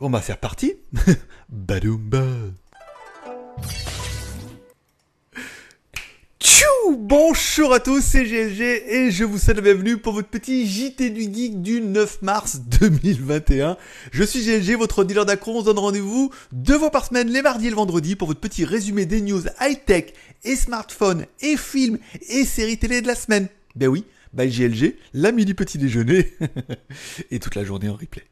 On va faire partie. Badoumba. Tchou Bonjour à tous, c'est GLG et je vous souhaite la bienvenue pour votre petit JT du Geek du 9 mars 2021. Je suis GLG, votre dealer d'accro. On se donne rendez-vous deux fois par semaine, les mardis et le vendredi, pour votre petit résumé des news high-tech et smartphones et films et séries télé de la semaine. Ben oui, by GLG, la midi petit déjeuner et toute la journée en replay.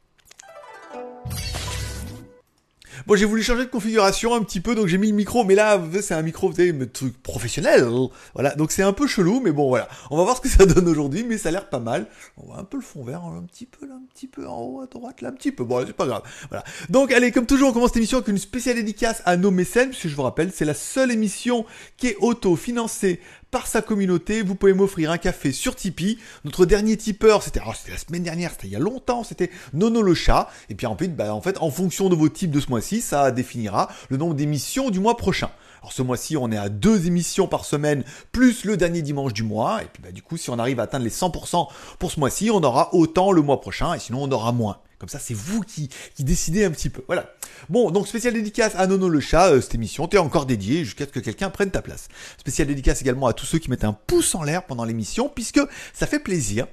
Bon, j'ai voulu changer de configuration un petit peu, donc j'ai mis le micro, mais là, c'est un micro, vous savez, un truc professionnel. Voilà, donc c'est un peu chelou, mais bon, voilà. On va voir ce que ça donne aujourd'hui, mais ça a l'air pas mal. On voit un peu le fond vert, un petit peu là, un petit peu en haut à droite, là, un petit peu. Bon, c'est pas grave. Voilà. Donc, allez, comme toujours, on commence cette émission avec une spéciale dédicace à nos mécènes, puisque je vous rappelle, c'est la seule émission qui est auto-financée par sa communauté. Vous pouvez m'offrir un café sur Tipeee. Notre dernier tipeur, c'était la semaine dernière, c'était il y a longtemps, c'était Nono le chat. Et puis bah, en fait, en fonction de vos types de ce mois-ci, ça définira le nombre d'émissions du mois prochain. Alors ce mois-ci, on est à deux émissions par semaine, plus le dernier dimanche du mois. Et puis bah, du coup, si on arrive à atteindre les 100% pour ce mois-ci, on aura autant le mois prochain, et sinon on aura moins. Comme ça, c'est vous qui, qui décidez un petit peu. Voilà. Bon, donc spécial dédicace à Nono le chat, euh, cette émission t'es encore dédiée jusqu'à ce que quelqu'un prenne ta place. Spécial dédicace également à tous ceux qui mettent un pouce en l'air pendant l'émission, puisque ça fait plaisir.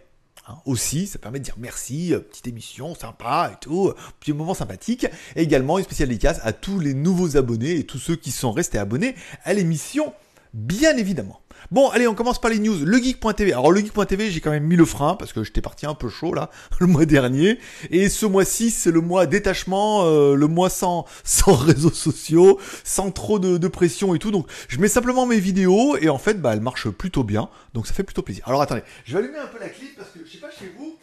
Hein, aussi, ça permet de dire merci, euh, petite émission sympa et tout, euh, petit moment sympathique. Et également une spéciale dédicace à tous les nouveaux abonnés et tous ceux qui sont restés abonnés à l'émission, bien évidemment. Bon, allez, on commence par les news. Le Geek.tv. Alors, le Geek.tv, j'ai quand même mis le frein parce que j'étais parti un peu chaud là le mois dernier. Et ce mois-ci, c'est le mois détachement, euh, le mois sans sans réseaux sociaux, sans trop de, pression et tout. Donc, je mets simplement mes vidéos et en fait, bah, elles marchent plutôt bien. Donc, ça fait plutôt plaisir. Alors, attendez, je vais allumer un peu la clip parce que je sais pas chez vous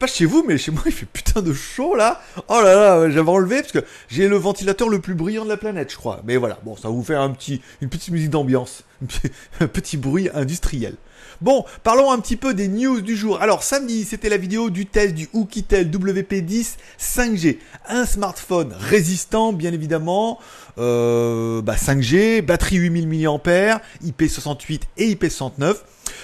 pas chez vous, mais chez moi il fait putain de chaud là. Oh là là, j'avais enlevé parce que j'ai le ventilateur le plus brillant de la planète, je crois. Mais voilà, bon, ça va vous faire un petit, une petite musique d'ambiance, un petit bruit industriel. Bon, parlons un petit peu des news du jour. Alors samedi, c'était la vidéo du test du Oukitel WP10 5G, un smartphone résistant bien évidemment, euh, bah 5G, batterie 8000 mAh, IP68 et IP69.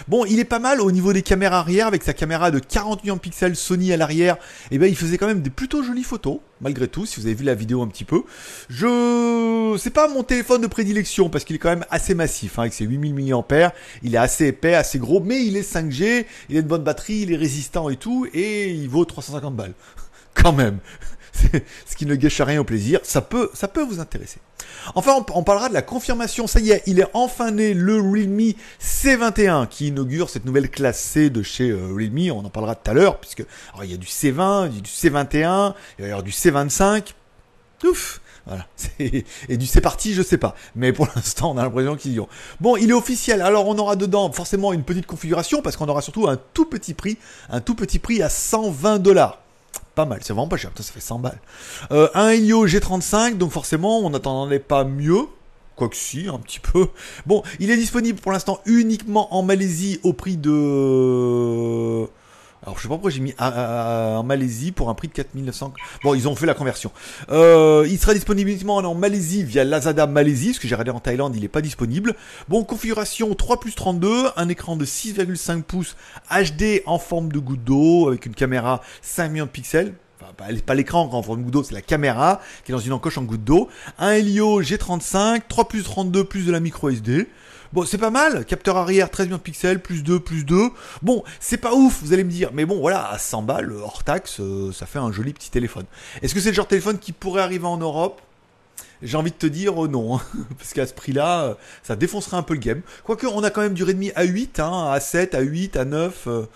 Bon, il est pas mal au niveau des caméras arrière avec sa caméra de 40 millions de pixels Sony à l'arrière. Et eh ben, il faisait quand même des plutôt jolies photos, malgré tout, si vous avez vu la vidéo un petit peu. Je, c'est pas mon téléphone de prédilection parce qu'il est quand même assez massif, hein, avec ses 8000 mAh. Il est assez épais, assez gros, mais il est 5G, il a une bonne batterie, il est résistant et tout, et il vaut 350 balles. quand même. Ce qui ne gâche rien au plaisir. Ça peut, ça peut vous intéresser. Enfin, on, parlera de la confirmation. Ça y est, il est enfin né le Realme C21 qui inaugure cette nouvelle classe C de chez euh, Realme. On en parlera tout à l'heure puisque il y a du C20, du C21, il y a du C25. Ouf. Voilà. Et du c'est parti, je sais pas. Mais pour l'instant, on a l'impression qu'ils y ont. Bon, il est officiel. Alors, on aura dedans forcément une petite configuration parce qu'on aura surtout un tout petit prix, un tout petit prix à 120 dollars pas mal, c'est vraiment pas cher, ça fait 100 balles. Euh, un Helio G35, donc forcément on n'attendait pas mieux, quoique si, un petit peu. Bon, il est disponible pour l'instant uniquement en Malaisie au prix de... Alors je sais pas pourquoi j'ai mis en Malaisie pour un prix de 4900. Bon, ils ont fait la conversion. Euh, il sera disponible uniquement en Malaisie via Lazada Malaisie, parce que j'ai regardé en Thaïlande, il n'est pas disponible. Bon, configuration 3 plus 32, un écran de 6,5 pouces HD en forme de goutte d'eau, avec une caméra 5 millions de pixels. Enfin, pas l'écran en forme de goutte d'eau, c'est la caméra qui est dans une encoche en goutte d'eau. Un Helio G35, 3 plus 32 plus de la micro SD. Bon, c'est pas mal. Capteur arrière, 13 millions de pixels, plus 2, plus 2. Bon, c'est pas ouf, vous allez me dire. Mais bon, voilà, à 100 balles, hors taxe, euh, ça fait un joli petit téléphone. Est-ce que c'est le genre de téléphone qui pourrait arriver en Europe? J'ai envie de te dire euh, non, hein. parce qu'à ce prix-là, euh, ça défoncerait un peu le game. Quoique, on a quand même du Redmi A8, hein, A7, A8, A9,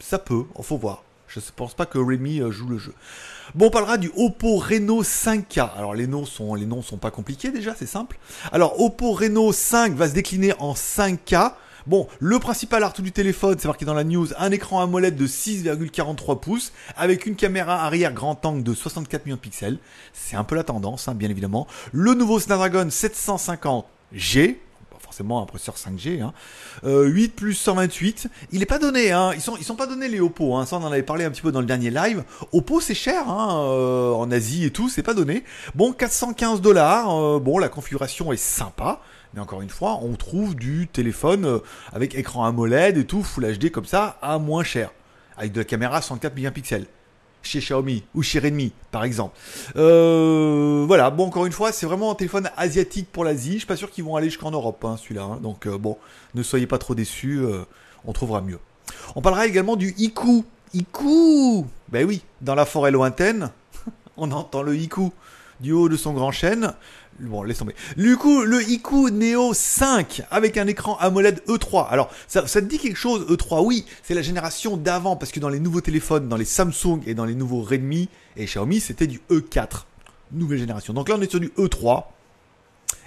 ça peut, faut voir. Je ne pense pas que Redmi joue le jeu. Bon, on parlera du Oppo Reno 5K. Alors les noms sont les noms sont pas compliqués déjà, c'est simple. Alors Oppo Reno 5 va se décliner en 5K. Bon, le principal atout du téléphone, c'est marqué dans la news, un écran AMOLED de 6,43 pouces avec une caméra arrière grand angle de 64 millions de pixels. C'est un peu la tendance, hein, bien évidemment. Le nouveau Snapdragon 750G, forcément un processeur 5G. Hein. 8 euh, plus 128. Il n'est pas donné, hein. ils sont ils sont pas donnés les Oppo. Hein. Ça on en avait parlé un petit peu dans le dernier live. Oppo c'est cher hein, euh, en Asie et tout, c'est pas donné. Bon 415 dollars. Euh, bon la configuration est sympa. Mais encore une fois, on trouve du téléphone avec écran AMOLED et tout, Full HD comme ça, à moins cher. Avec de la caméra 104 mégapixels. Chez Xiaomi ou chez Redmi, par exemple. Euh, voilà, bon, encore une fois, c'est vraiment un téléphone asiatique pour l'Asie. Je suis pas sûr qu'ils vont aller jusqu'en Europe, hein, celui-là. hein. Donc, euh, bon, ne soyez pas trop déçus, euh, on trouvera mieux. On parlera également du Iku. Iku Ben oui, dans la forêt lointaine, on entend le Iku du haut de son grand chêne. Bon, laisse tomber. Du coup, le Iku Neo 5 avec un écran AMOLED E3. Alors, ça, ça te dit quelque chose, E3 Oui, c'est la génération d'avant parce que dans les nouveaux téléphones, dans les Samsung et dans les nouveaux Redmi et Xiaomi, c'était du E4. Nouvelle génération. Donc là, on est sur du E3.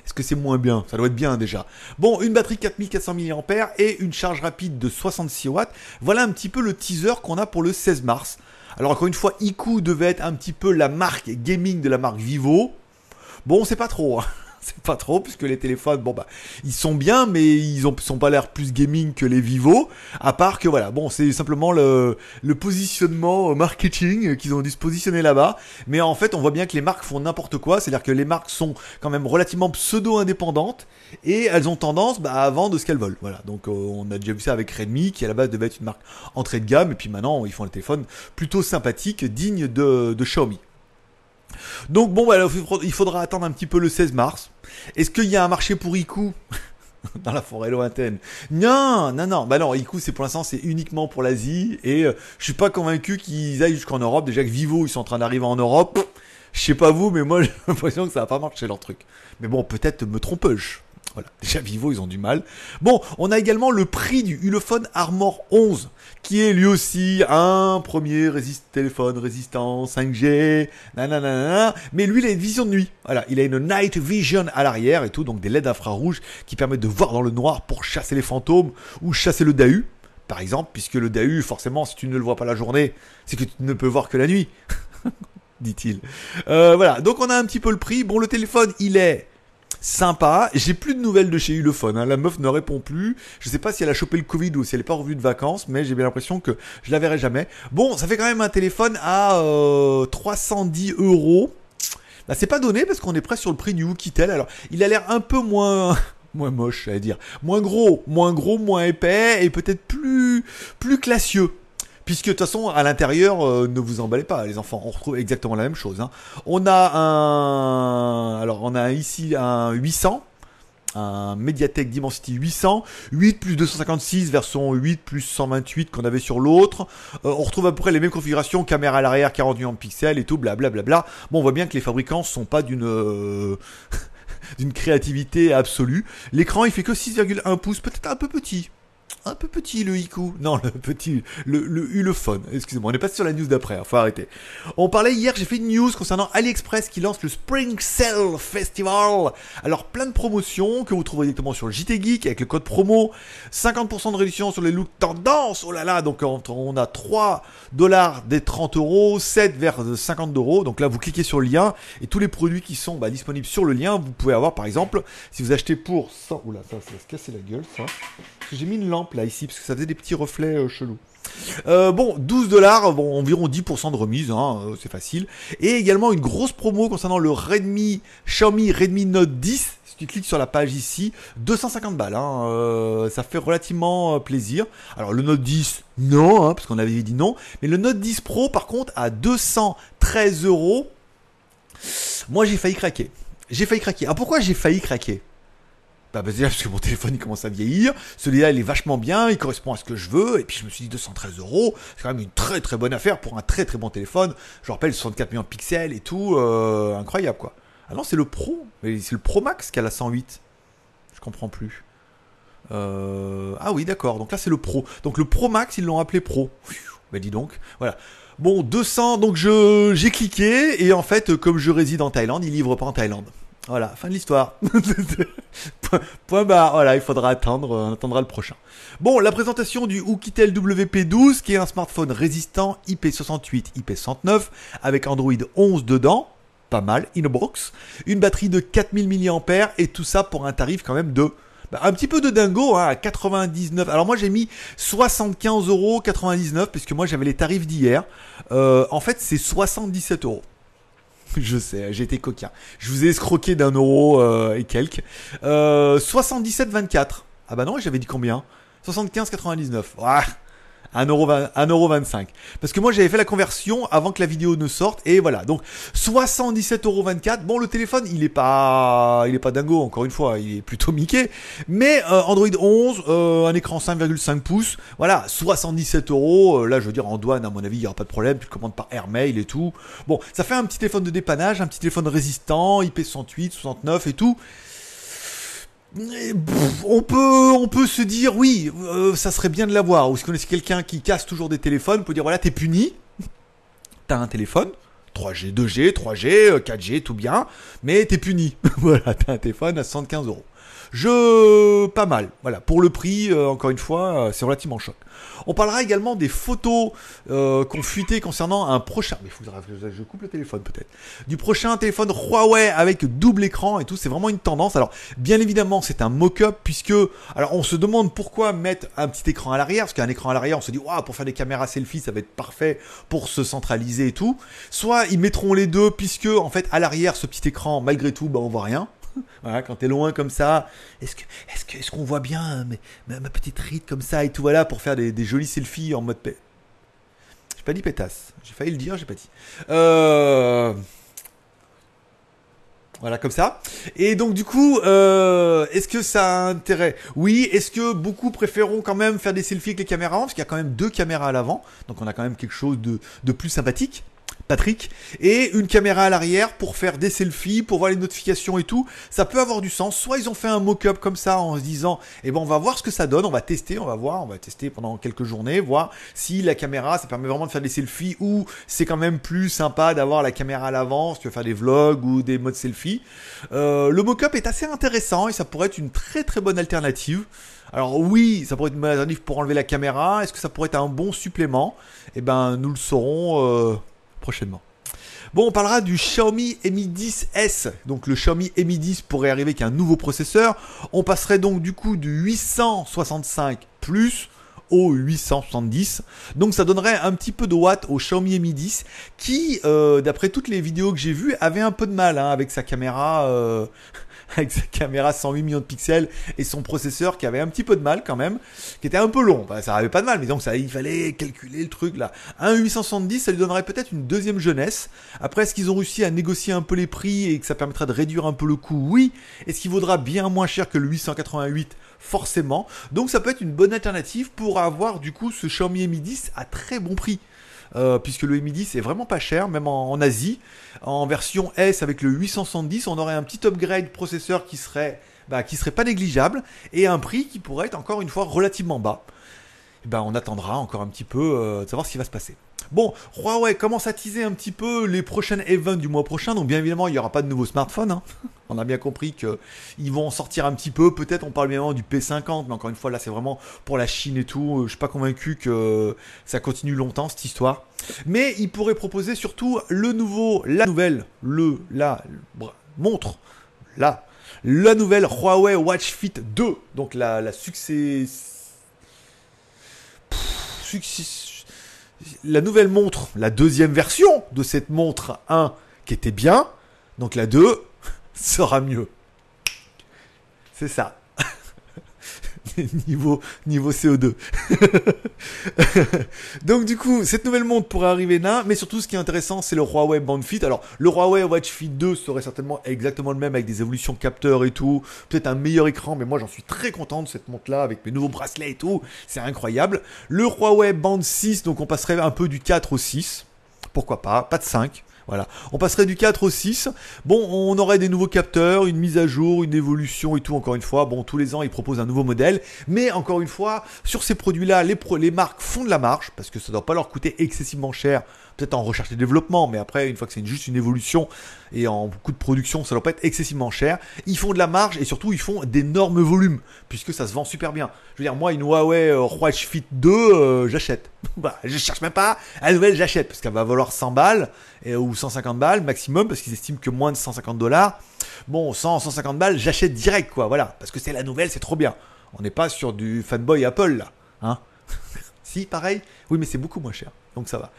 Est-ce que c'est moins bien? Ça doit être bien déjà. Bon, une batterie 4400 mAh et une charge rapide de 66 watts. Voilà un petit peu le teaser qu'on a pour le 16 mars. Alors encore une fois, Iku devait être un petit peu la marque gaming de la marque Vivo. Bon, c'est pas trop. hein. C'est pas trop, puisque les téléphones, bon bah, ils sont bien, mais ils ont, sont pas l'air plus gaming que les Vivo. À part que voilà, bon, c'est simplement le, positionnement marketing qu'ils ont dû se positionner là-bas. Mais en fait, on voit bien que les marques font n'importe quoi. C'est-à-dire que les marques sont quand même relativement pseudo-indépendantes et elles ont tendance bah, à vendre ce qu'elles veulent. Voilà. Donc, euh, on a déjà vu ça avec Redmi, qui à la base devait être une marque entrée de gamme, et puis maintenant, ils font des téléphones plutôt sympathiques, dignes de, de Xiaomi. Donc bon, bah, il faudra attendre un petit peu le 16 mars. Est-ce qu'il y a un marché pour Iku dans la forêt lointaine? Non, non, non. Bah non, Iku, c'est pour l'instant, c'est uniquement pour l'Asie. Et euh, je suis pas convaincu qu'ils aillent jusqu'en Europe. Déjà que Vivo, ils sont en train d'arriver en Europe. Je sais pas vous, mais moi, j'ai l'impression que ça va pas marcher leur truc. Mais bon, peut-être me trompe-je. Voilà. Déjà, Vivo, ils ont du mal. Bon, on a également le prix du Ulefone Armor 11, qui est lui aussi un premier téléphone résistant 5G, nanana, mais lui, il a une vision de nuit. Voilà, il a une night vision à l'arrière et tout, donc des LED infrarouges qui permettent de voir dans le noir pour chasser les fantômes ou chasser le Dahu, par exemple, puisque le Dahu, forcément, si tu ne le vois pas la journée, c'est que tu ne peux voir que la nuit. dit-il. Euh, voilà, donc on a un petit peu le prix. Bon, le téléphone, il est sympa. J'ai plus de nouvelles de chez Ulefone. Hein. La meuf ne répond plus. Je sais pas si elle a chopé le Covid ou si elle est pas revenue de vacances, mais j'ai bien l'impression que je la verrai jamais. Bon, ça fait quand même un téléphone à euh, 310 euros. Bah, c'est pas donné parce qu'on est presque sur le prix du Oukitel. Alors, il a l'air un peu moins moins moche, j'allais dire, moins gros, moins gros, moins épais et peut-être plus plus classieux. Puisque de toute façon, à l'intérieur, euh, ne vous emballez pas, les enfants. On retrouve exactement la même chose. hein. On a un, alors on a ici un 800, un Mediatek Dimensity 800, 8 plus 256 version 8 plus 128 qu'on avait sur l'autre. Euh, on retrouve à peu près les mêmes configurations, caméra à l'arrière, 40 millions de pixels et tout, blablabla. Bon, on voit bien que les fabricants sont pas d'une euh, d'une créativité absolue. L'écran, il fait que 6,1 pouces, peut-être un peu petit. Un peu petit le Iku. Non, le petit, le, le Ulefone. Excusez-moi, on est passé sur la news d'après, hein, faut arrêter. On parlait hier, j'ai fait une news concernant AliExpress qui lance le Spring Sale Festival. Alors, plein de promotions que vous trouverez directement sur le JT Geek avec le code promo. 50% de réduction sur les looks tendance. Oh là là, donc on a 3 dollars des 30 euros, 7 vers 50 euros. Donc là, vous cliquez sur le lien et tous les produits qui sont bah, disponibles sur le lien, vous pouvez avoir par exemple, si vous achetez pour 100... Oula, ça, ça va se casser la gueule, ça. J'ai mis une lampe là ici parce que ça faisait des petits reflets euh, chelous. Euh, bon, 12 dollars, bon, environ 10% de remise, hein, euh, c'est facile. Et également une grosse promo concernant le Redmi, Xiaomi Redmi Note 10. Si tu cliques sur la page ici, 250 balles, hein, ça fait relativement plaisir. Alors le Note 10, non, hein, parce qu'on avait dit non. Mais le Note 10 Pro, par contre, à 213 euros, moi j'ai failli craquer. J'ai failli craquer. Alors pourquoi j'ai failli craquer? Bah, bah, parce que mon téléphone il commence à vieillir, celui-là il est vachement bien, il correspond à ce que je veux, et puis je me suis dit 213 euros, c'est quand même une très très bonne affaire pour un très très bon téléphone. Je rappelle 64 millions de pixels et tout, euh, incroyable quoi. Ah non c'est le Pro, c'est le Pro Max qui a la 108. Je comprends plus. Euh, Ah oui d'accord, donc là c'est le Pro. Donc le Pro Max ils l'ont appelé Pro. Bah dis donc, voilà. Bon 200, donc j'ai cliqué et en fait comme je réside en Thaïlande, il livre pas en Thaïlande. Voilà, fin de l'histoire. Point- barre. Voilà, il faudra attendre, on attendra le prochain. Bon, la présentation du Oukitel WP12, qui est un smartphone résistant IP68, IP69, avec Android 11 dedans. Pas mal, in a box. Une batterie de 4000 mAh, et tout ça pour un tarif quand même de bah, un petit peu de dingo, hein, à 99. Alors moi j'ai mis 75 euros 99 puisque moi j'avais les tarifs d'hier. Euh, en fait c'est 77 euros. Je sais, j'ai été coquin. Je vous ai escroqué d'un euro euh, et quelques. Euh, 77,24. Ah bah non, j'avais dit combien? 75,99. Ouah. 1,25€. Parce que moi j'avais fait la conversion avant que la vidéo ne sorte et voilà. Donc 77,24€. Bon le téléphone il est pas il est pas dingo encore une fois, il est plutôt Mickey. Mais euh, Android 11, euh, un écran 5,5 pouces, voilà, 77 euros. Euh, là je veux dire en douane à mon avis il y aura pas de problème. Tu le commandes par airmail et tout. Bon ça fait un petit téléphone de dépannage, un petit téléphone résistant, IP68, 69 et tout on peut, on peut se dire oui, euh, ça serait bien de l'avoir. Ou si connaissez quelqu'un qui casse toujours des téléphones, on peut dire voilà, t'es puni. T'as un téléphone, 3G, 2G, 3G, 4G, tout bien, mais t'es puni. voilà, t'as un téléphone à 75 euros. Je pas mal. Voilà, pour le prix, euh, encore une fois, euh, c'est relativement choc. On parlera également des photos euh, qu'on fuité concernant un prochain. Mais faudra que je coupe le téléphone peut-être. Du prochain téléphone Huawei avec double écran et tout. C'est vraiment une tendance. Alors, bien évidemment, c'est un mock-up puisque, alors, on se demande pourquoi mettre un petit écran à l'arrière. Parce qu'un écran à l'arrière, on se dit, waouh, pour faire des caméras selfie, ça va être parfait pour se centraliser et tout. Soit ils mettront les deux puisque, en fait, à l'arrière, ce petit écran, malgré tout, bah, on voit rien. voilà, quand t'es loin comme ça, est-ce que, est-ce que, est-ce qu'on voit bien ma, petite ride comme ça et tout voilà pour faire des, jolis selfies en mode paix. J'ai pas dit pétasse, j'ai failli le dire, j'ai pas dit. Euh, voilà, comme ça. Et donc, du coup, euh, est-ce que ça a intérêt? Oui. Est-ce que beaucoup préféreront quand même faire des selfies avec les caméras? Avant Parce qu'il y a quand même deux caméras à l'avant. Donc, on a quand même quelque chose de, de plus sympathique. Patrick, et une caméra à l'arrière pour faire des selfies, pour voir les notifications et tout. Ça peut avoir du sens. Soit ils ont fait un mock-up comme ça en se disant, eh ben on va voir ce que ça donne, on va tester, on va voir, on va tester pendant quelques journées, voir si la caméra, ça permet vraiment de faire des selfies ou c'est quand même plus sympa d'avoir la caméra à l'avant, si tu veux faire des vlogs ou des modes selfie. Euh, le mock-up est assez intéressant et ça pourrait être une très très bonne alternative. Alors oui, ça pourrait être une bonne alternative pour enlever la caméra. Est-ce que ça pourrait être un bon supplément? Eh ben, nous le saurons euh, prochainement. Bon, on parlera du Xiaomi Mi 10S. Donc le Xiaomi Mi 10 pourrait arriver avec un nouveau processeur. On passerait donc du coup du 865 plus au 870. Donc ça donnerait un petit peu de watts au Xiaomi Mi 10 qui, euh, d'après toutes les vidéos que j'ai vues, avait un peu de mal hein, avec sa caméra. Euh, avec sa caméra 108 millions de pixels et son processeur qui avait un petit peu de mal quand même, qui était un peu long. ça avait pas de mal, mais donc ça, il fallait calculer le truc là. Un 870, ça lui donnerait peut-être une deuxième jeunesse. Après, est-ce qu'ils ont réussi à négocier un peu les prix et que ça permettra de réduire un peu le coût? Oui. Est-ce qu'il vaudra bien moins cher que le 888 Forcément. Donc ça peut être une bonne alternative pour avoir du coup ce Xiaomi Mi 10 à très bon prix. Euh, puisque le Mi 10 est vraiment pas cher, même en, Asie. En version S avec le 870, on aurait un petit upgrade processeur qui serait, bah, qui serait pas négligeable et un prix qui pourrait être encore une fois relativement bas. Ben, on attendra encore un petit peu euh, de savoir ce qui va se passer. Bon, Huawei commence à teaser un petit peu les prochaines events du mois prochain. Donc bien évidemment, il n'y aura pas de nouveaux smartphones. Hein. On a bien compris qu'ils vont en sortir un petit peu. Peut-être on parle bien évidemment du P50, mais encore une fois, là c'est vraiment pour la Chine et tout. Je suis pas convaincu que ça continue longtemps cette histoire. Mais ils pourraient proposer surtout le nouveau, la nouvelle, le, la, montre, la, la nouvelle Huawei Watch Fit 2. Donc la, la succès, succès la nouvelle montre, la deuxième version de cette montre 1 qui était bien, donc la 2 sera mieux. C'est ça. niveau, niveau CO2. Donc du coup, cette nouvelle montre pourrait arriver là, mais surtout ce qui est intéressant, c'est le Huawei Band Fit. Alors, le Huawei Watch Fit 2 serait certainement exactement le même avec des évolutions capteurs et tout, peut-être un meilleur écran, mais moi j'en suis très content de cette montre là avec mes nouveaux bracelets et tout, c'est incroyable. Le Huawei Band 6, donc on passerait un peu du 4 au 6. Pourquoi pas, pas de 5. Voilà. On passerait du 4 au 6. Bon, on aurait des nouveaux capteurs, une mise à jour, une évolution et tout, encore une fois. Bon, tous les ans, ils proposent un nouveau modèle. Mais encore une fois, sur ces produits-là, les, les marques font de la marge, parce que ça ne doit pas leur coûter excessivement cher peut-être en recherche et développement, mais après, une fois que c'est juste une évolution et en coût de production, ça doit pas être excessivement cher. Ils font de la marge et surtout, ils font d'énormes volumes, puisque ça se vend super bien. Je veux dire, moi, une Huawei euh, Watch Fit 2, euh, j'achète. bah, je cherche même pas. À nouvelle, j'achète, parce qu'elle va valoir 100 balles 150 balles maximum, parce qu'ils estiment que moins de 150 dollars. Bon, 100, 150 balles, j'achète direct, quoi, voilà. Parce que c'est la nouvelle, c'est trop bien. On n'est pas sur du fanboy Apple, là. Hein si, pareil Oui, mais c'est beaucoup moins cher. Donc ça va.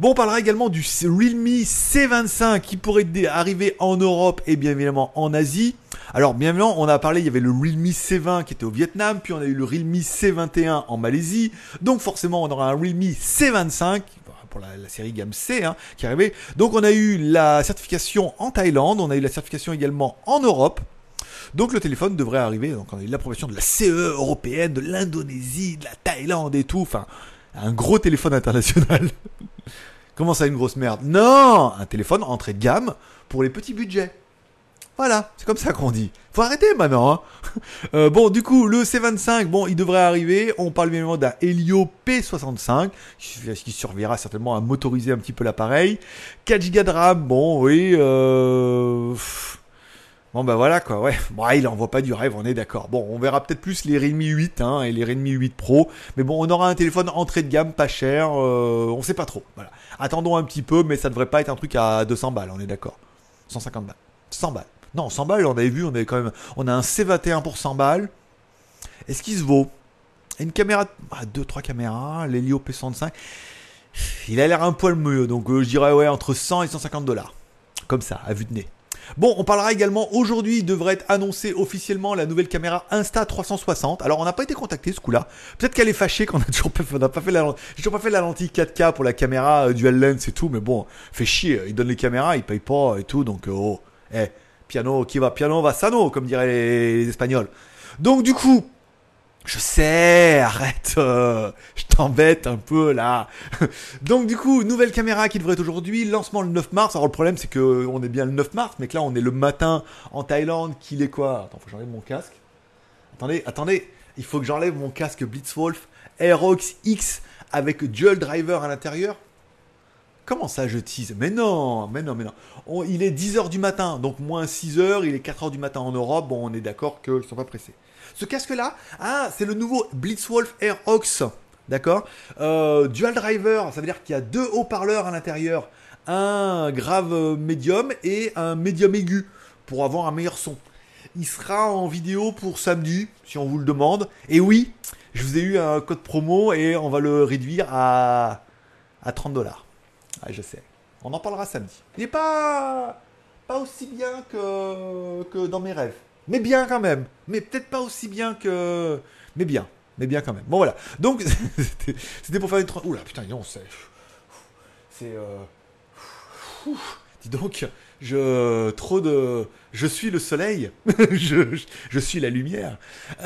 Bon, on parlera également du Realme C25 qui pourrait arriver en Europe et bien évidemment en Asie. Alors, bien évidemment, on a parlé, il y avait le Realme C20 qui était au Vietnam, puis on a eu le Realme C21 en Malaisie. Donc, forcément, on aura un Realme C25 pour la, série gamme C hein, qui est arrivée. Donc, on a eu la certification en Thaïlande, on a eu la certification également en Europe. Donc le téléphone devrait arriver, donc on a eu l'approbation de la CE européenne, de l'Indonésie, de la Thaïlande et tout, enfin un gros téléphone international. Comment ça, une grosse merde? Non Un téléphone entrée de gamme pour les petits budgets. Voilà, c'est comme ça qu'on dit. Faut arrêter maintenant. Hein. Euh, bon, du coup, le C25, bon, il devrait arriver. On parle bien d'un Helio P65, qui servira certainement à motoriser un petit peu l'appareil. 4 Go de RAM, bon, oui. Euh... Bon bah voilà quoi, ouais. Bon, il envoie pas du rêve, on est d'accord. Bon, on verra peut-être plus les Redmi 8 hein, et les Redmi 8 Pro. Mais bon, on aura un téléphone entrée de gamme, pas cher. Euh, on sait pas trop. Voilà. Attendons un petit peu, mais ça devrait pas être un truc à 200 balles, on est d'accord. 150 balles. 100 balles. Non, 100 balles, on avait vu, on avait quand même. On a un C21 pour 100 balles. Est-ce qu'il se vaut? Une caméra. Ah, deux, trois caméras. L'Helio P65. Il a l'air un poil mieux, donc euh, je dirais ouais, entre 100 et 150 dollars. Comme ça, à vue de nez. Bon, on parlera également aujourd'hui, devrait être annoncé officiellement la nouvelle caméra Insta360. Alors, on n'a pas été contacté ce coup-là. Peut-être qu'elle est fâchée qu'on a toujours pas fait, la, toujours pas fait la lentille 4K pour la caméra euh, dual lens et tout, mais bon, fait chier. Ils donnent les caméras, ils payent pas et tout, donc euh, oh, eh, qui va, piano va sano, comme diraient les Espagnols. Donc du coup, je sais, arrête, euh, je t'embête un peu là. Donc du coup, nouvelle caméra qui devrait être aujourd'hui, lancement le 9 mars. Alors le problème c'est que on est bien le 9 mars, mais que là on est le matin en Thaïlande, qu'il est quoi? Attends, faut que j'enlève mon casque. Attendez, attendez, il faut que j'enlève mon casque Blitzwolf Aerox X avec dual driver à l'intérieur. Comment ça je tease? Mais non, mais non, mais non. il est 10h du matin, donc moins 6h, il est 4h du matin en Europe, bon on est d'accord qu'ils sont pas pressés. Ce casque-là, ah, c'est le nouveau Blitzwolf Air Ox. D'accord? Euh, Dual driver, ça veut dire qu'il y a deux haut-parleurs à l'intérieur. Un grave médium et un médium aigu pour avoir un meilleur son. Il sera en vidéo pour samedi, si on vous le demande. Et oui, je vous ai eu un code promo et on va le réduire à, à 30 dollars. Ah, je sais. On en parlera samedi. Il n'est pas, pas aussi bien que, que dans mes rêves. Mais bien quand même. Mais peut-être pas aussi bien que. Mais bien. Mais bien quand même. Bon voilà. Donc, c'était pour faire une. Oula, putain, non, c'est. C'est. Euh... Donc, je. Trop de. Je suis le soleil. je, suis la lumière.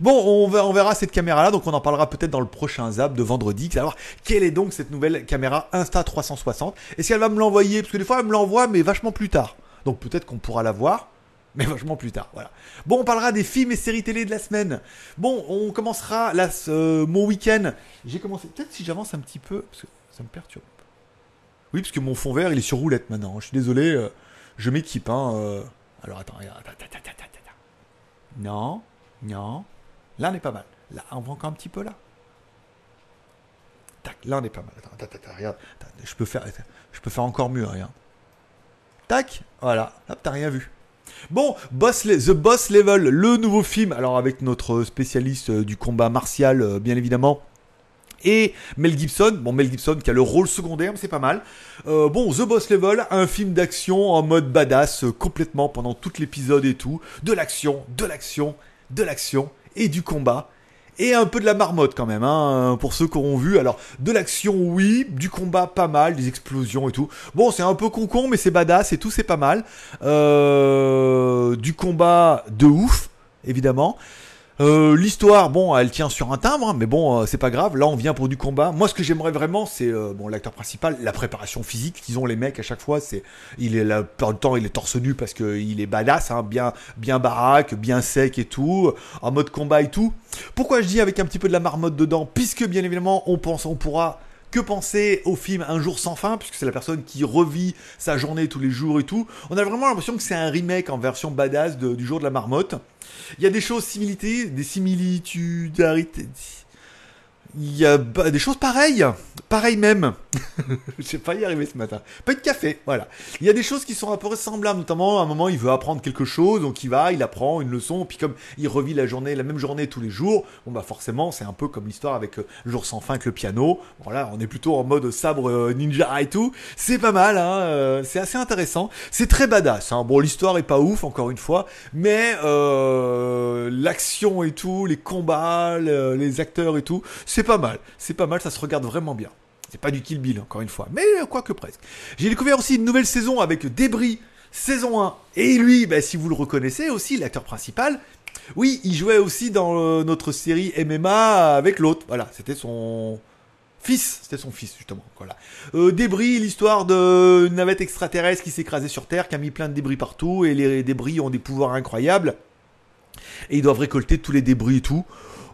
bon, on, verra cette caméra-là. Donc, on en parlera peut-être dans le prochain zap de vendredi. Savoir quelle est donc cette nouvelle caméra Insta360. Est-ce qu'elle va me l'envoyer? Parce que des fois, elle me l'envoie, mais vachement plus tard. Donc, peut-être qu'on pourra la voir mais vachement plus tard. Voilà. Bon, on parlera des films et séries télé de la semaine. Bon, on commencera là mon week-end. J'ai commencé. Peut-être si j'avance un petit peu, parce que ça me perturbe. Oui, parce que mon fond vert, il est sur roulette maintenant. Je suis désolé, euh, je m'équipe. Hein, euh. Alors attends, regarde. Non, non. Là, on est pas mal. Là, on va encore un petit peu là. Tac, là, on est pas mal. Attends, attends, attends regarde. je peux faire, je peux faire encore mieux, rien. Tac, voilà. Hop, t'as rien vu. Bon, Boss The Boss Level, le nouveau film, alors avec notre spécialiste euh, du combat martial, bien évidemment. Et Mel Gibson, bon Mel Gibson qui a le rôle secondaire, mais c'est pas mal. Euh, bon, The Boss Level, un film d'action en mode badass complètement pendant tout l'épisode et tout. De l'action, de l'action, de l'action et du combat et un peu de la marmotte quand même, hein, pour ceux qui auront vu. Alors, de l'action, oui, du combat, pas mal, des explosions et tout. Bon, c'est un peu con-con, mais c'est badass et tout, c'est pas mal. Euh, du combat de ouf, évidemment. Euh, l'histoire, bon, elle tient sur un timbre, mais bon, euh, c'est pas grave. Là, on vient pour du combat. Moi, ce que j'aimerais vraiment, c'est euh, bon, l'acteur principal, la préparation physique. Disons, les mecs à chaque fois, c'est, il est la plupart du temps, il est torse nu parce que il est badass, hein, bien, bien baraque, bien sec et tout, en mode combat et tout. Pourquoi je dis avec un petit peu de la marmotte dedans, puisque bien évidemment, on pense, on pourra que penser au film Un jour sans fin, puisque c'est la personne qui revit sa journée tous les jours et tout. On a vraiment l'impression que c'est un remake en version badass du jour de la marmotte. Il y a des choses similitudes, des similitudarités. Il y a des choses pareilles, pareilles même. J'ai pas y arriver ce matin. Pas de café, voilà. Il y a des choses qui sont un peu ressemblables, notamment à un moment il veut apprendre quelque chose, donc il va, il apprend une leçon, puis comme il revit la journée, la même journée tous les jours, bon bah forcément c'est un peu comme l'histoire avec euh, Jour sans fin avec le piano. Voilà, on est plutôt en mode sabre euh, ninja et tout. C'est pas mal, hein, euh, c'est assez intéressant. C'est très badass. Hein. Bon, l'histoire est pas ouf encore une fois, mais l'action et tout, les combats, les acteurs et tout, c'est pas mal. C'est pas mal, ça se regarde vraiment bien. C'est pas du Kill Bill, encore une fois, mais quoique presque. J'ai découvert aussi une nouvelle saison avec Débris, saison 1. Et lui, bah, si vous le reconnaissez aussi, l'acteur principal, oui, il jouait aussi dans euh, notre série MMA avec l'autre. Voilà, c'était son fils, c'était son fils justement. Voilà. Euh, débris, l'histoire de navette extraterrestre qui s'est écrasée sur Terre, qui a mis plein de débris partout, et les débris ont des pouvoirs incroyables. Et ils doivent récolter tous les débris et tout.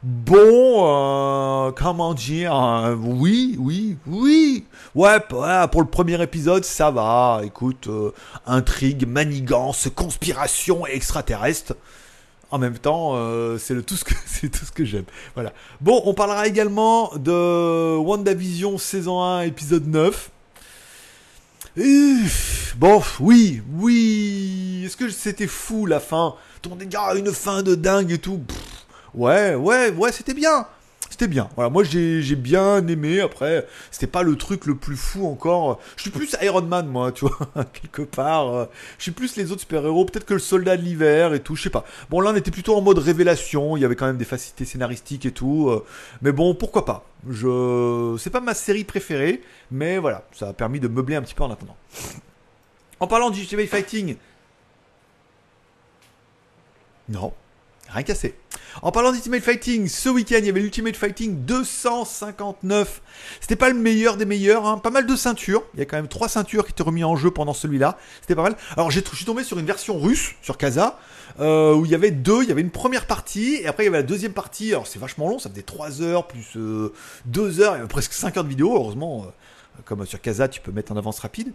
Bon, euh, comment dire euh, Oui, oui, oui. Ouais, pour le premier épisode, ça va. Écoute, euh, intrigue, manigance, conspiration extraterrestre. En même temps, c'est tout ce que c'est tout ce que j'aime. Voilà. Bon, on parlera également de WandaVision saison 1 épisode 9. bon, oui, oui. Est-ce que c'était fou la fin? Ton dégât, une fin de dingue et tout. Ouais, ouais, ouais, c'était bien. C'était bien. Voilà, moi j'ai bien aimé. Après, c'était pas le truc le plus fou encore. Je suis plus Iron Man, moi, tu vois, quelque part. Euh, je suis plus les autres super-héros. Peut-être que le soldat de l'hiver et tout, je sais pas. Bon, là, on était plutôt en mode révélation. Il y avait quand même des facilités scénaristiques et tout. Euh, mais bon, pourquoi pas? Je, c'est pas ma série préférée, mais voilà, ça a permis de meubler un petit peu en attendant. En parlant du Ultimate Fighting. Non, rien cassé. En parlant d'Ultimate Fighting, ce week-end, il y avait l'Ultimate Fighting 259. C'était pas le meilleur des meilleurs, hein. pas mal de ceintures. Il y a quand même trois ceintures qui étaient remises en jeu pendant celui-là. C'était pas mal. Alors, je suis tombé sur une version russe, sur Kaza, euh, où il y avait deux. Il y avait une première partie, et après, il y avait la deuxième partie. Alors, c'est vachement long, ça faisait 3 heures, plus 2 euh, heures, il y avait presque 5 heures de vidéo, heureusement. Euh, comme sur Casa, tu peux mettre en avance rapide.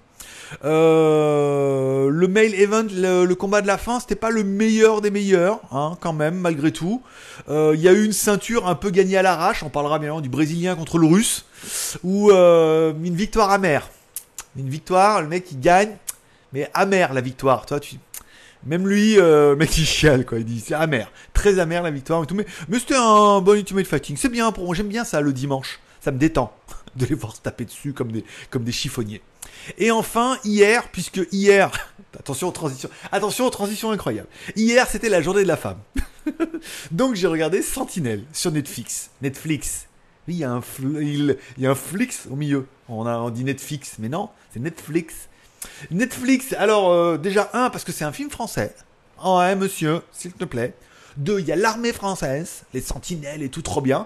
Euh, le mail event, le, combat de la fin, c'était pas le meilleur des meilleurs, hein, quand même, malgré tout. Euh, il y a eu une ceinture un peu gagnée à l'arrache. On parlera bien du Brésilien contre le Russe, ou euh, une victoire amère. Une victoire, le mec il gagne, mais amère la victoire. Toi, tu même lui, le mec il chiale quoi, il dit c'est amer, très amer la victoire et tout, mais, mais c'était un bon Ultimate Fighting, c'est bien pour moi, j'aime bien ça le dimanche, ça me détend de les voir se taper dessus comme des, chiffonniers. Et enfin, hier, puisque hier, attention aux transitions, attention aux transitions incroyables. Hier, c'était la journée de la femme. Donc j'ai regardé Sentinelle sur Netflix. Netflix. Oui, il y a un, il, y a un Flix au milieu. On a dit Netflix, mais non, c'est Netflix. Netflix, alors euh, déjà un, parce que c'est un film français. Ouais, monsieur, s'il te plaît. Deux, il y a l'armée française, les sentinelles et tout trop bien.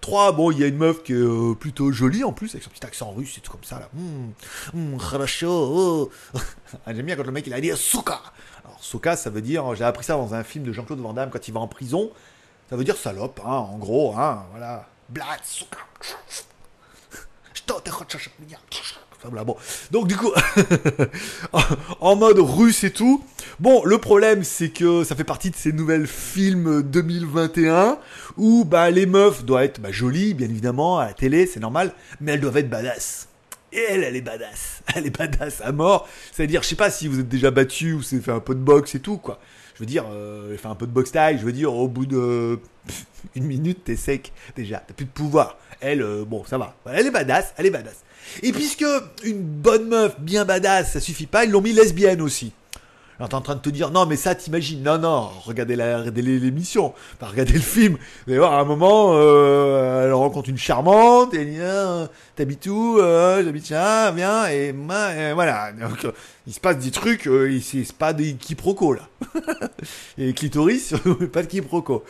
3, bon, il y a une meuf qui est euh, plutôt jolie en plus, avec son petit accent russe et tout comme ça, là. Mmh, mmh, J'aime bien quand le mec il a dit Souka. Alors, Souka, ça veut dire, j'ai appris ça dans un film de Jean-Claude Van Damme quand il va en prison. Ça veut dire salope, hein, en gros, hein, voilà. Blad, Souka. Bon. Donc du coup, en mode russe et tout. Bon, le problème c'est que ça fait partie de ces nouvelles films 2021 où bah les meufs doivent être bah, jolies, bien évidemment, à la télé, c'est normal, mais elles doivent être badass. Et elle, elle est badass. Elle est badass à mort. C'est-à-dire, je sais pas si vous êtes déjà battu ou c'est fait un peu de boxe et tout, quoi. Je veux dire, euh, fait un peu de boxe taille, je veux dire, au bout de une minute, t'es sec déjà, t'as plus de pouvoir. Elle, euh, bon, ça va. Elle est badass, elle est badass. Et puisque une bonne meuf bien badass, ça suffit pas, ils l'ont mis lesbienne aussi. Alors t'es en train de te dire, non mais ça t'imagines, non non, regardez l'émission, pas regarder le film. Vous allez voir, à un moment, euh, elle rencontre une charmante, et elle dit, ah, t'habites où euh, J'habite là, viens, et, et voilà. Donc, il se passe des trucs, euh, c'est pas des quiproquos là. et clitoris, pas de quiproquos.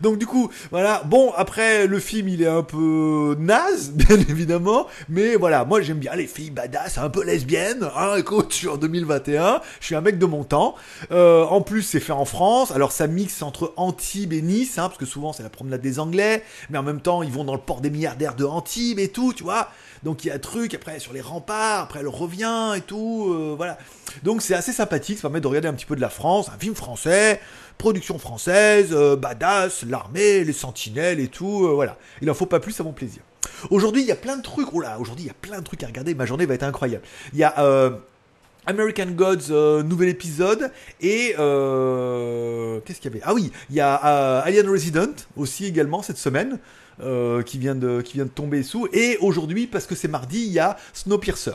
Donc du coup, voilà. Bon, après le film, il est un peu naze, bien évidemment, mais voilà, moi j'aime bien les filles badass, un peu lesbiennes. Hein, écoute, je suis en 2021, je suis un mec de mon content. Euh, en plus, c'est fait en France. Alors, ça mixe entre Antibes et Nice, hein, parce que souvent, c'est la promenade des Anglais. Mais en même temps, ils vont dans le port des milliardaires de Antibes et tout, tu vois. Donc, il y a un truc. Après, sur les remparts. Après, elle revient et tout. euh, voilà. Donc, c'est assez sympathique. Ça permet de regarder un petit peu de la France. Un film français. Production française. euh, badass. L'armée. Les sentinelles et tout. euh, voilà. Il en faut pas plus à mon plaisir. Aujourd'hui, il y a plein de trucs. Oh là, aujourd'hui, il y a plein de trucs à regarder. Ma journée va être incroyable. Il y a. American Gods, nouvel épisode. Et qu'est-ce qu'il y avait? Ah oui, il y a Alien Resident aussi également cette semaine. Euh, qui, vient de, qui vient de tomber sous. Et aujourd'hui, parce que c'est mardi, il y a Snowpiercer.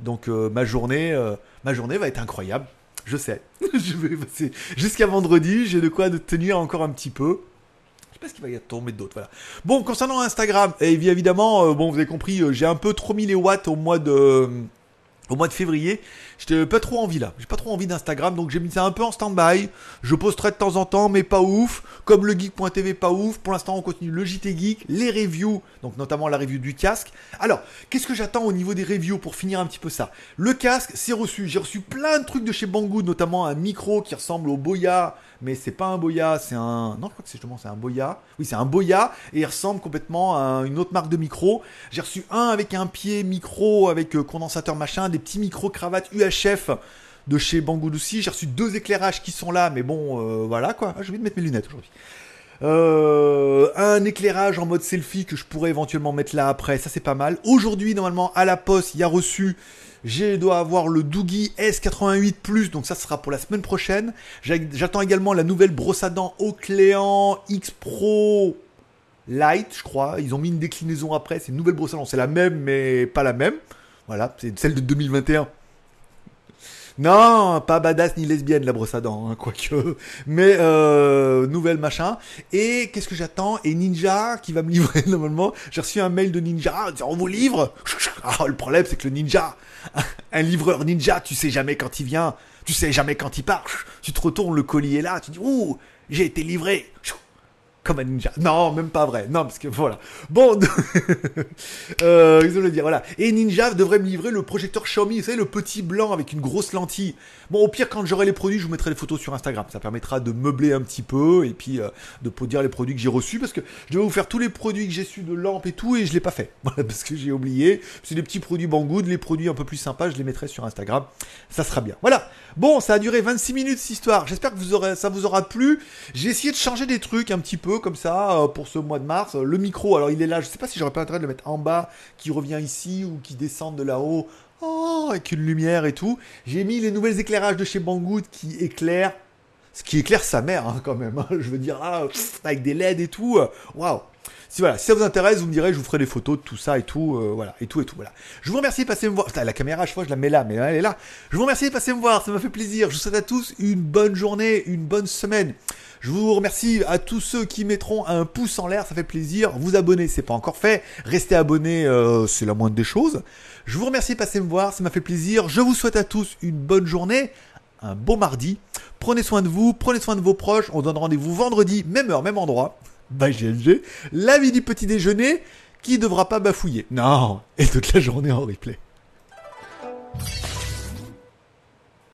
Donc euh, ma, journée, euh, ma journée va être incroyable. Je sais. Je vais jusqu'à vendredi. J'ai de quoi tenir encore un petit peu. Je sais pas ce qu'il va y tomber d'autres. Voilà. Bon, concernant Instagram, et évidemment, euh, bon, vous avez compris, j'ai un peu trop mis les watts au mois de au mois de février, j'étais pas trop envie là. J'ai pas trop envie d'Instagram, donc j'ai mis ça un peu en stand-by. Je posterai de temps en temps, mais pas ouf. Comme le geek.tv, pas ouf. Pour l'instant, on continue le JT Geek, les reviews, donc notamment la review du casque. Alors, qu'est-ce que j'attends au niveau des reviews pour finir un petit peu ça? Le casque, c'est reçu. J'ai reçu plein de trucs de chez Banggood, notamment un micro qui ressemble au Boya, mais c'est pas un Boya, c'est un. Non, je crois que c'est justement un Boya. Oui, c'est un Boya et il ressemble complètement à une autre marque de micro. J'ai reçu un avec un pied micro avec euh, condensateur machin, des petits micros cravates UHF de chez Banggood aussi. J'ai reçu deux éclairages qui sont là, mais bon, euh, voilà quoi. Ah, j'ai oublié de mettre mes lunettes aujourd'hui. Euh, un éclairage en mode selfie que je pourrais éventuellement mettre là après, ça c'est pas mal. Aujourd'hui, normalement, à la poste, il y a reçu. Je dois avoir le Doogie S88+, donc ça sera pour la semaine prochaine. J'attends également la nouvelle brosse à dents Ocléan X Pro Light, je crois. Ils ont mis une déclinaison après, c'est une nouvelle brosse à dents. C'est la même, mais pas la même. Voilà, c'est celle de 2021. Non, pas badass ni lesbienne la brosse à dents, hein, quoique. Mais euh, nouvelle machin. Et qu'est-ce que j'attends? Et Ninja qui va me livrer normalement. J'ai reçu un mail de Ninja. Ah, on vous livre Ah, le problème c'est que le Ninja, un livreur Ninja, tu sais jamais quand il vient, tu sais jamais quand il part. Tu te retournes, le colis est là, tu dis ouh, j'ai été livré. Comme un ninja. Non, même pas vrai. Non, parce que voilà. Bon, euh, je veux dire Voilà. Et Ninja devrait me livrer le projecteur Xiaomi, vous savez, le petit blanc avec une grosse lentille. Bon, au pire, quand j'aurai les produits, je vous mettrai les photos sur Instagram. Ça permettra de meubler un petit peu et puis euh, de dire les produits que j'ai reçus parce que je devais vous faire tous les produits que j'ai su de lampes et tout et je l'ai pas fait. Voilà, parce que j'ai oublié. C'est des petits produits Banggood, les produits un peu plus sympas, je les mettrai sur Instagram. Ça sera bien. Voilà. Bon, ça a duré 26 minutes cette histoire. J'espère que vous aurez, ça vous aura plu. J'ai essayé de changer des trucs un petit peu comme ça euh, pour ce mois de mars. Le micro, alors il est là. Je sais pas si j'aurais pas intérêt de le mettre en bas, qui revient ici ou qui descend de là-haut. Oh, avec une lumière et tout. J'ai mis les nouvelles éclairages de chez Banggood qui éclairent. Ce qui éclaire sa mère hein, quand même. hein. Je veux dire là, pff, avec des LED et tout. euh, Waouh. Si voilà, si ça vous intéresse, vous me direz, je vous ferai des photos de tout ça et tout, euh, voilà, et tout et tout, voilà. Je vous remercie de passer me voir. La caméra, chaque fois, je la mets là, mais elle est là. Je vous remercie de passer me voir, ça m'a fait plaisir. Je vous souhaite à tous une bonne journée, une bonne semaine. Je vous remercie à tous ceux qui mettront un pouce en l'air, ça fait plaisir. Vous abonner, c'est pas encore fait. Restez abonnés, euh, c'est la moindre des choses. Je vous remercie de passer me voir, ça m'a fait plaisir. Je vous souhaite à tous une bonne journée, un bon mardi. Prenez soin de vous, prenez soin de vos proches. On donne rendez-vous vendredi, même heure, même endroit. GLG. La vie du petit déjeuner qui devra pas bafouiller. Non, et toute la journée en replay.